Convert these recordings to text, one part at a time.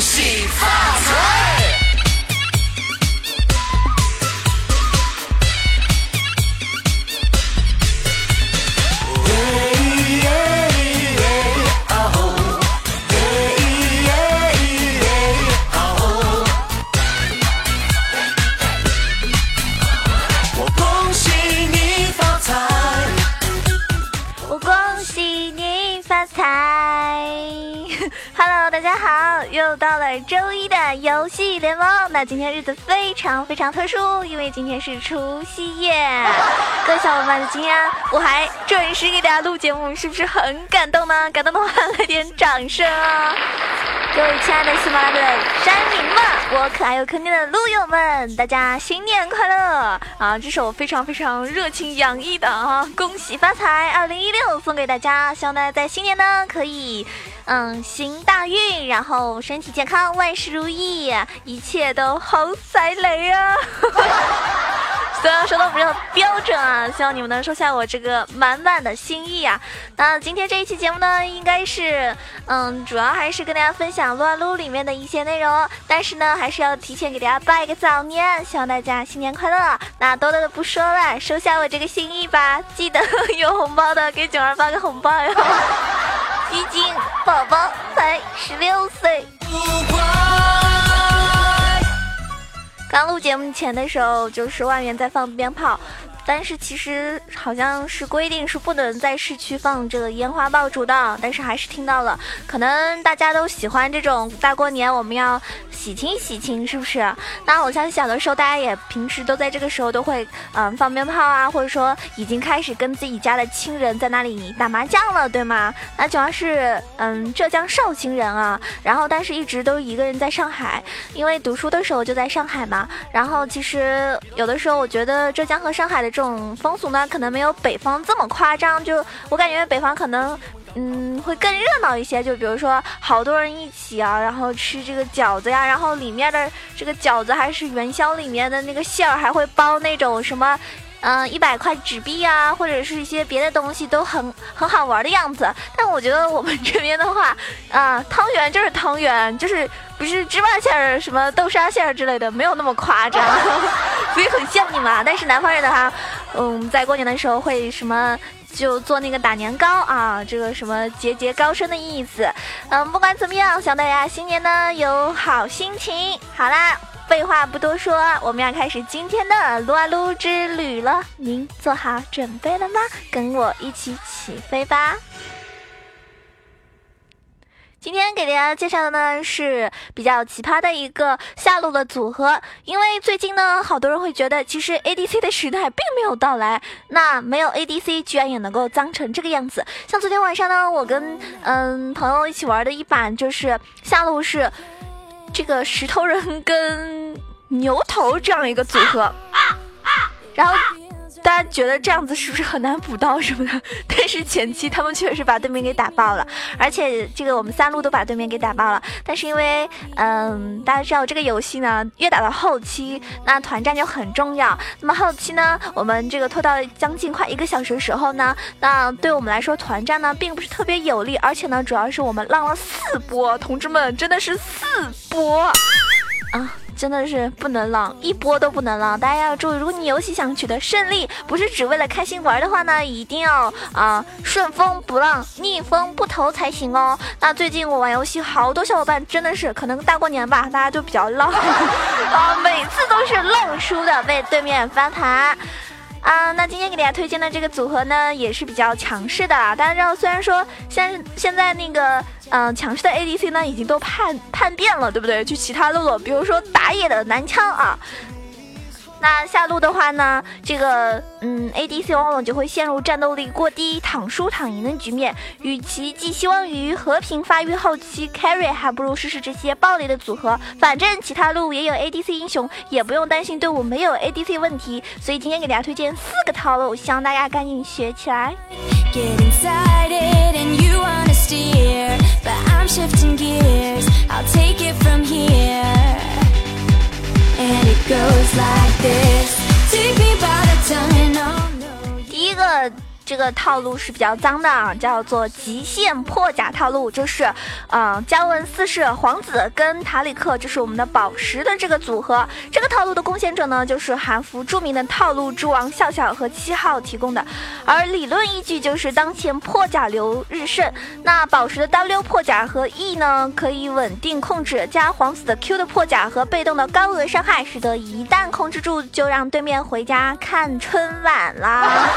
喜发财。Hello，大家好，又到了周一的游戏联盟。那今天日子非常非常特殊，因为今天是除夕夜。各位小伙伴，今天我还准时给大家录节目，是不是很感动呢？感动的话来点掌声啊！各位亲爱的喜马拉雅的山民们，我可爱又坑爹的撸友们，大家新年快乐啊！这首非常非常热情洋溢的啊，恭喜发财二零一六送给大家，希望大家在新年呢可以嗯行大运，然后身体健康，万事如意，一切都好踩雷啊！虽然说的比较标准啊，希望你们能收下我这个满满的心意啊。那今天这一期节目呢，应该是嗯，主要还是跟大家分享撸啊撸里面的一些内容，但是呢，还是要提前给大家拜个早年，希望大家新年快乐。那多多的不说了，收下我这个心意吧，记得 有红包的给囧儿发个红包哟。毕竟宝宝才十六岁。刚录节目前的时候，就是外面在放鞭炮，但是其实好像是规定是不能在市区放这个烟花爆竹的，但是还是听到了。可能大家都喜欢这种大过年，我们要喜庆喜庆，是不是？那我相信小的时候，大家也平时都在这个时候都会嗯放鞭炮啊，或者说已经开始跟自己家的亲人在那里打麻将了，对吗？那主要是嗯浙江绍兴人啊，然后但是一直都一个人在上海，因为读书的时候就在上海嘛。然后其实有的时候我觉得浙江和上海的这种风俗呢，可能没有北方这么夸张。就我感觉北方可能。嗯，会更热闹一些。就比如说，好多人一起啊，然后吃这个饺子呀，然后里面的这个饺子还是元宵里面的那个馅儿，还会包那种什么，嗯，一百块纸币啊，或者是一些别的东西，都很很好玩的样子。但我觉得我们这边的话，啊，汤圆就是汤圆，就是不是芝麻馅儿、什么豆沙馅儿之类的，没有那么夸张，所以很羡慕你们。但是南方人的话，嗯，在过年的时候会什么？就做那个打年糕啊，这个什么节节高升的意思。嗯，不管怎么样，希望大家新年呢有好心情。好啦，废话不多说，我们要开始今天的撸啊撸之旅了。您做好准备了吗？跟我一起起飞吧！今天给大家介绍的呢是比较奇葩的一个下路的组合，因为最近呢，好多人会觉得其实 ADC 的时代并没有到来，那没有 ADC 居然也能够脏成这个样子。像昨天晚上呢，我跟嗯朋友一起玩的一版就是下路是这个石头人跟牛头这样一个组合，然后。大家觉得这样子是不是很难补刀什么的？但是前期他们确实把对面给打爆了，而且这个我们三路都把对面给打爆了。但是因为，嗯，大家知道这个游戏呢，越打到后期，那团战就很重要。那么后期呢，我们这个拖到将近快一个小时的时候呢，那对我们来说团战呢并不是特别有利，而且呢，主要是我们浪了四波，同志们真的是四波啊！真的是不能浪，一波都不能浪。大家要注意，如果你游戏想取得胜利，不是只为了开心玩的话呢，一定要啊顺风不浪，逆风不投才行哦。那最近我玩游戏，好多小伙伴真的是可能大过年吧，大家就比较浪 啊，每次都是浪输的，被对面翻盘。啊，那今天给大家推荐的这个组合呢，也是比较强势的。大家知道，虽然说现现在那个嗯强势的 ADC 呢，已经都叛叛变了，对不对？去其他路了，比如说打野的男枪啊。那下路的话呢，这个嗯，ADC 往往就会陷入战斗力过低、躺输躺赢的局面。与其寄希望于和平发育后期 carry，还不如试试这些暴力的组合。反正其他路也有 ADC 英雄，也不用担心队伍没有 ADC 问题。所以今天给大家推荐四个套路，希望大家赶紧学起来。Get 第一个这个套路是比较脏的啊，叫做极限破甲套路，就是，嗯，嘉文四世皇子跟塔里克，就是我们的宝石的这个组合。这个套路的贡献者呢，就是韩服著名的套路之王笑笑和七号提供的，而理论依据就是当前破甲流日盛，那宝石的 W 破甲和 E 呢，可以稳定控制，加皇子的 Q 的破甲和被动的高额伤害，使得一旦控制住，就让对面回家看春晚啦。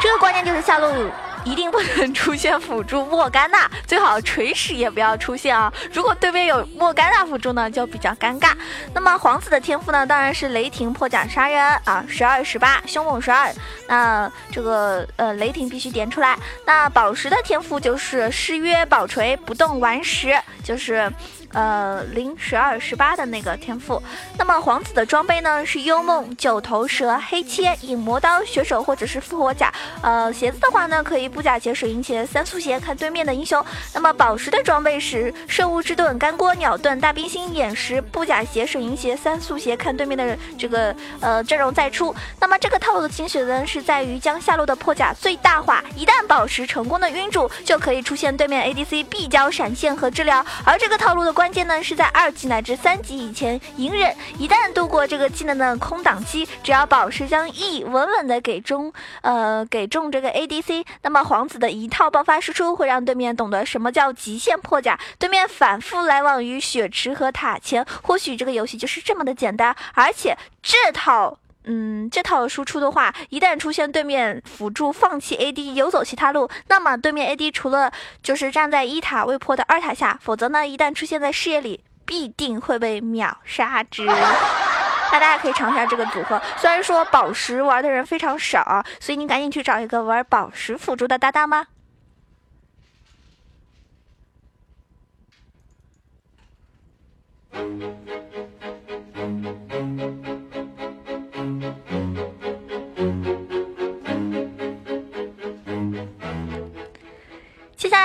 这个关键就是下路一定不能出现辅助莫甘娜，最好锤石也不要出现啊！如果对面有莫甘娜辅助呢，就比较尴尬。那么皇子的天赋呢，当然是雷霆破甲杀人啊，十二十八凶猛十二。那这个呃雷霆必须点出来。那宝石的天赋就是誓约宝锤不动顽石，就是。呃，零十二十八的那个天赋。那么皇子的装备呢是幽梦、九头蛇、黑切、影魔刀、血手或者是复活甲。呃，鞋子的话呢可以布甲鞋、水银鞋、三速鞋，看对面的英雄。那么宝石的装备是圣物之盾、干锅、鸟盾、大冰心、眼石、布甲鞋、水银鞋、三速鞋，看对面的这个呃阵容再出。那么这个套路的精髓呢是在于将下路的破甲最大化，一旦宝石成功的晕住，就可以出现对面 ADC 必交闪现和治疗。而这个套路的。关关键呢是在二级乃至三级以前隐忍，一旦度过这个技能的空档期，只要宝石将 E 稳稳的给中，呃给中这个 ADC，那么皇子的一套爆发输出会让对面懂得什么叫极限破甲。对面反复来往于血池和塔前，或许这个游戏就是这么的简单。而且这套。嗯，这套输出的话，一旦出现对面辅助放弃 AD 游走其他路，那么对面 AD 除了就是站在一塔未破的二塔下，否则呢，一旦出现在视野里，必定会被秒杀之。那大家可以尝一下这个组合，虽然说宝石玩的人非常少，所以你赶紧去找一个玩宝石辅助的搭档吧？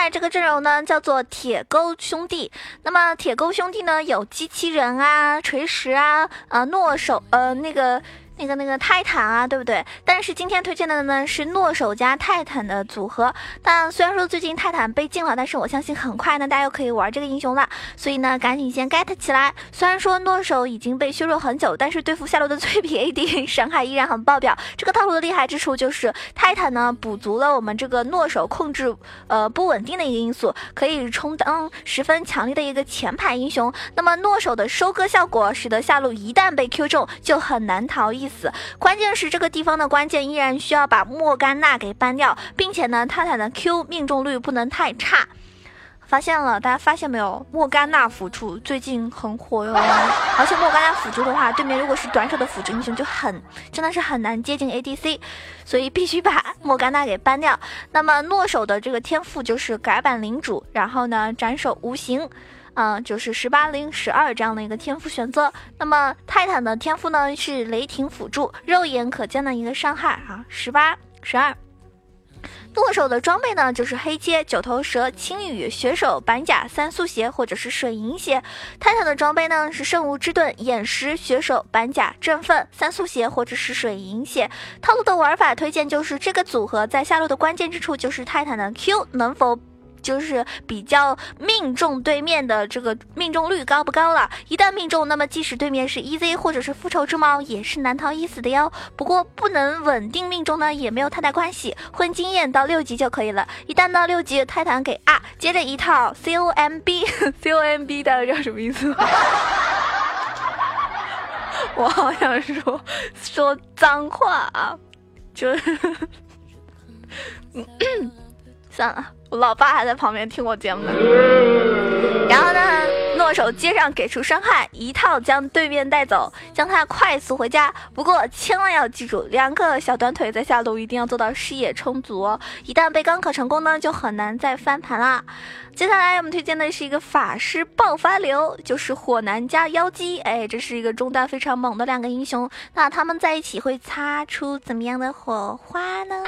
在这个阵容呢，叫做铁钩兄弟。那么铁钩兄弟呢，有机器人啊、锤石啊、呃、诺手呃那个。那个那个泰坦啊，对不对？但是今天推荐的呢是诺手加泰坦的组合。但虽然说最近泰坦被禁了，但是我相信很快呢，大家又可以玩这个英雄了。所以呢，赶紧先 get 起来。虽然说诺手已经被削弱很久，但是对付下路的脆皮 AD 伤害依然很爆表。这个套路的厉害之处就是泰坦呢补足了我们这个诺手控制呃不稳定的一个因素，可以充当十分强力的一个前排英雄。那么诺手的收割效果使得下路一旦被 Q 中，就很难逃逸。死，关键是这个地方的关键依然需要把莫甘娜给搬掉，并且呢，泰坦的 Q 命中率不能太差。发现了，大家发现没有？莫甘娜辅助最近很火哟，而且莫甘娜辅助的话，对面如果是短手的辅助英雄就很，真的是很难接近 ADC，所以必须把 莫甘娜给搬掉。那么诺手的这个天赋就是改版领主，然后呢斩首无形。嗯，就是十八零十二这样的一个天赋选择。那么泰坦的天赋呢是雷霆辅助，肉眼可见的一个伤害啊，十八十二。剁手的装备呢就是黑切、九头蛇、青羽、血手、板甲、三速鞋或者是水银鞋。泰坦的装备呢是圣物之盾、眼石、血手、板甲、振奋、三速鞋或者是水银鞋。套路的玩法推荐就是这个组合在下路的关键之处就是泰坦的 Q 能否。就是比较命中对面的这个命中率高不高了？一旦命中，那么即使对面是 EZ 或者是复仇之猫，也是难逃一死的哟。不过不能稳定命中呢，也没有太大关系，混经验到六级就可以了。一旦到六级，泰坦给啊，接着一套 COMB，COMB 大家知道什么意思吗？我好想说说脏话啊，就是算了。我老爸还在旁边听我节目呢。然后呢，诺手接上给出伤害，一套将对面带走，将他快速回家。不过千万要记住，两个小短腿在下路一定要做到视野充足哦。一旦被刚可成功呢，就很难再翻盘啦。接下来我们推荐的是一个法师爆发流，就是火男加妖姬。哎，这是一个中单非常猛的两个英雄。那他们在一起会擦出怎么样的火花呢？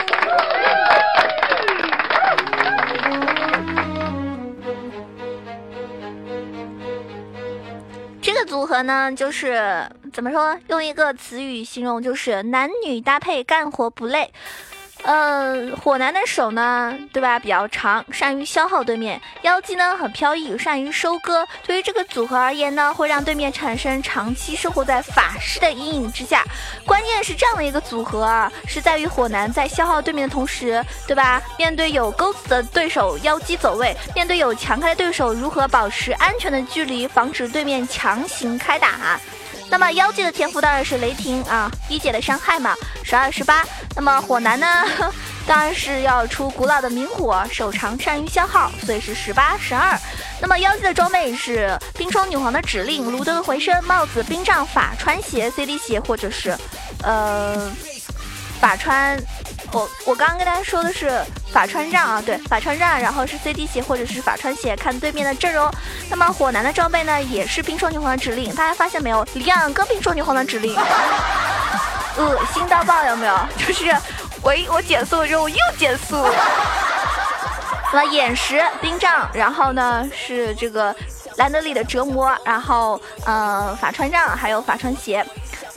这个组合呢，就是怎么说？用一个词语形容，就是男女搭配，干活不累。呃，火男的手呢，对吧？比较长，善于消耗对面；妖姬呢，很飘逸，善于收割。对于这个组合而言呢，会让对面产生长期生活在法师的阴影之下。关键是这样的一个组合啊，是在于火男在消耗对面的同时，对吧？面对有钩子的对手，妖姬走位；面对有强开的对手，如何保持安全的距离，防止对面强行开打？那么妖姬的天赋当然是雷霆啊，一姐的伤害嘛，十二十八。那么火男呢，当然是要出古老的明火，手长善于消耗，所以是十八十二。那么妖姬的装备是冰霜女皇的指令，卢德回声帽子，冰杖法穿鞋，CD 鞋或者是，呃，法穿。我我刚刚跟大家说的是法穿杖啊，对，法穿杖，然后是 CD 鞋或者是法穿鞋，看对面的阵容。那么火男的装备呢，也是冰霜女皇的指令，大家发现没有？两个冰霜女皇的指令，恶心到爆，有没有？就是喂，我减速了之后又减速。那么眼石冰杖，然后呢是这个兰德里的折磨，然后呃法穿杖，还有法穿鞋。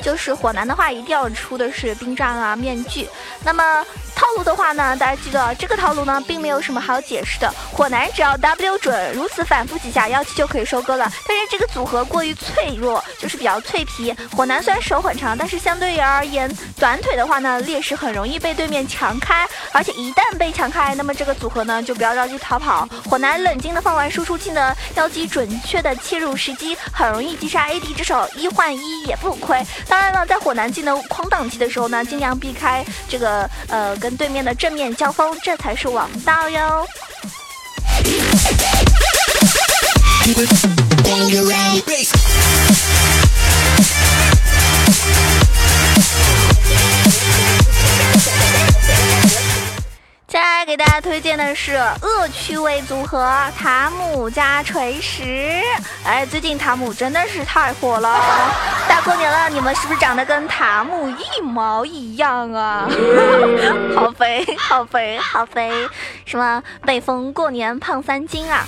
就是火男的话，一定要出的是冰杖啊面具。那么。套路的话呢，大家记得这个套路呢，并没有什么好解释的。火男只要 W 准，如此反复几下，妖姬就可以收割了。但是这个组合过于脆弱，就是比较脆皮。火男虽然手很长，但是相对于而言，短腿的话呢，劣势很容易被对面强开。而且一旦被强开，那么这个组合呢，就不要着急逃跑。火男冷静的放完输出技能，妖姬准确的切入时机，很容易击杀 AD 之手，一换一也不亏。当然了，在火男技能狂挡期的时候呢，尽量避开这个呃。跟对面的正面交锋，这才是王道哟。接下来给大家推荐的是恶趣味组合塔姆加锤石。哎，最近塔姆真的是太火了，大过年了，你们是不是长得跟塔姆一毛一样啊？好肥，好肥，好肥！什么每逢过年胖三斤啊？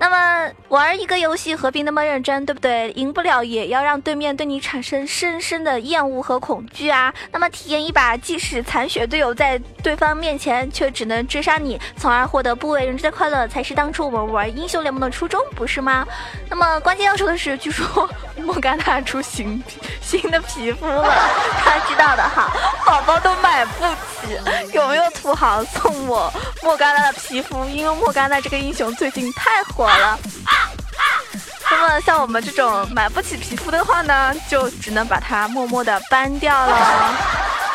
那么玩一个游戏何必那么认真，对不对？赢不了也要让对面对你产生深深的厌恶和恐惧啊！那么体验一把，即使残血队友在对方面前，却只能追杀你，从而获得不为人知的快乐，才是当初我们玩英雄联盟的初衷，不是吗？那么关键要说的是，据说莫甘娜出新新的皮肤了，他知道的哈，宝宝都买不起，有没有土豪送我莫甘娜的皮肤？因为莫甘娜这个英雄最近太火。了，那么像我们这种买不起皮肤的话呢，就只能把它默默的搬掉了，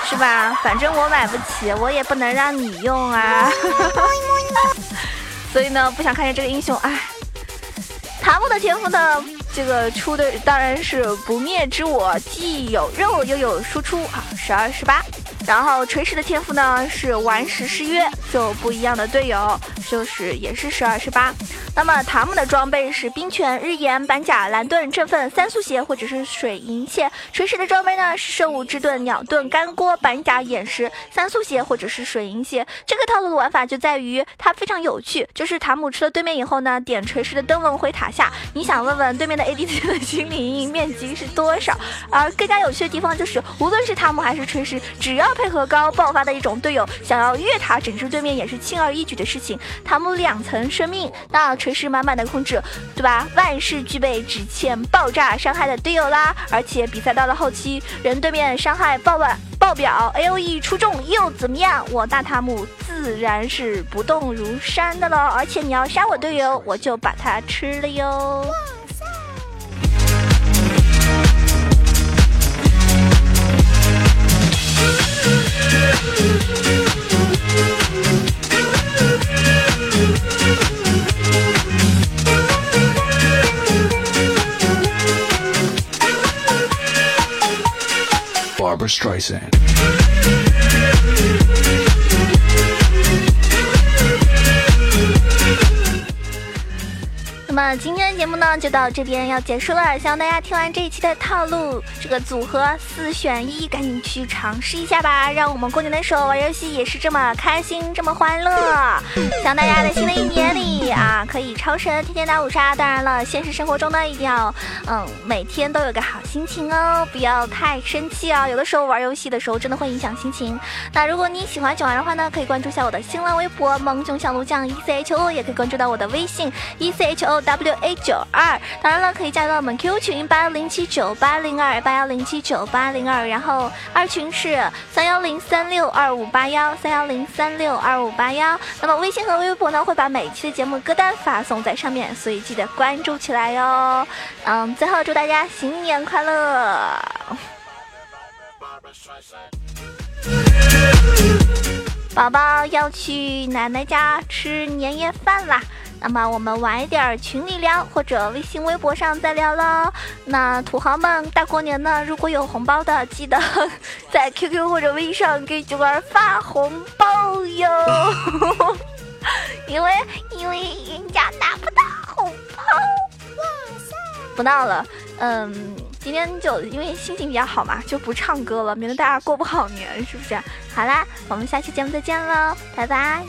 是吧？反正我买不起，我也不能让你用啊。所以呢，不想看见这个英雄，哎。塔姆的天赋呢，这个出的当然是不灭之我，既有肉又有输出啊，十二十八。然后锤石的天赋呢是顽石失约，就不一样的队友，就是也是十二十八。那么塔姆的装备是冰拳、日炎、板甲、蓝盾、振奋、三速鞋或者是水银鞋。锤石的装备呢是圣物之盾、鸟盾、干锅、板甲、眼石、三速鞋或者是水银鞋。这个套路的玩法就在于它非常有趣，就是塔姆吃了对面以后呢，点锤石的灯笼回塔下。你想问问对面的 ADC 的心理阴影面积是多少？而更加有趣的地方就是，无论是塔姆还是锤石，只要配合高爆发的一种队友，想要越塔整治对面也是轻而易举的事情。塔姆两层生命，那锤石满满的控制，对吧？万事俱备，只欠爆炸伤害的队友啦。而且比赛到了后期，人对面伤害爆满爆表，A O E 出众又怎么样？我大塔姆自然是不动如山的了。而且你要杀我队友，我就把他吃了哟。Streisand。今天的节目呢，就到这边要结束了。希望大家听完这一期的套路，这个组合四选一，赶紧去尝试一下吧。让我们过年的时候玩游戏也是这么开心，这么欢乐。希望大家在新的一年里啊，可以超神，天天打五杀。当然了，现实生活中呢，一定要嗯，每天都有个好心情哦，不要太生气哦。有的时候玩游戏的时候真的会影响心情。那如果你喜欢九玩的话呢，可以关注一下我的新浪微博萌囧小鹿酱 E C H O，也可以关注到我的微信 E C H O W A 九二。当然了，可以加到我们 Q 群八幺零七九八零二八幺零七九八零二，然后二群是三幺零三六二五八幺三幺零三六二五八幺。那么微信和微博呢，会把每期的节目歌单发送在上面，所以记得关注起来哟。嗯，最后祝大家新年快乐！宝宝要去奶奶家吃年夜饭啦，那么我们晚一点群里聊，或者微信、微博上再聊喽。那土豪们大过年呢，如果有红包的，记得 在 QQ 或者微信上给九儿发红包哟，因为因为人家拿不到红包。不闹了，嗯，今天就因为心情比较好嘛，就不唱歌了，免得大家过不好年，是不是？好啦，我们下期节目再见喽，拜拜。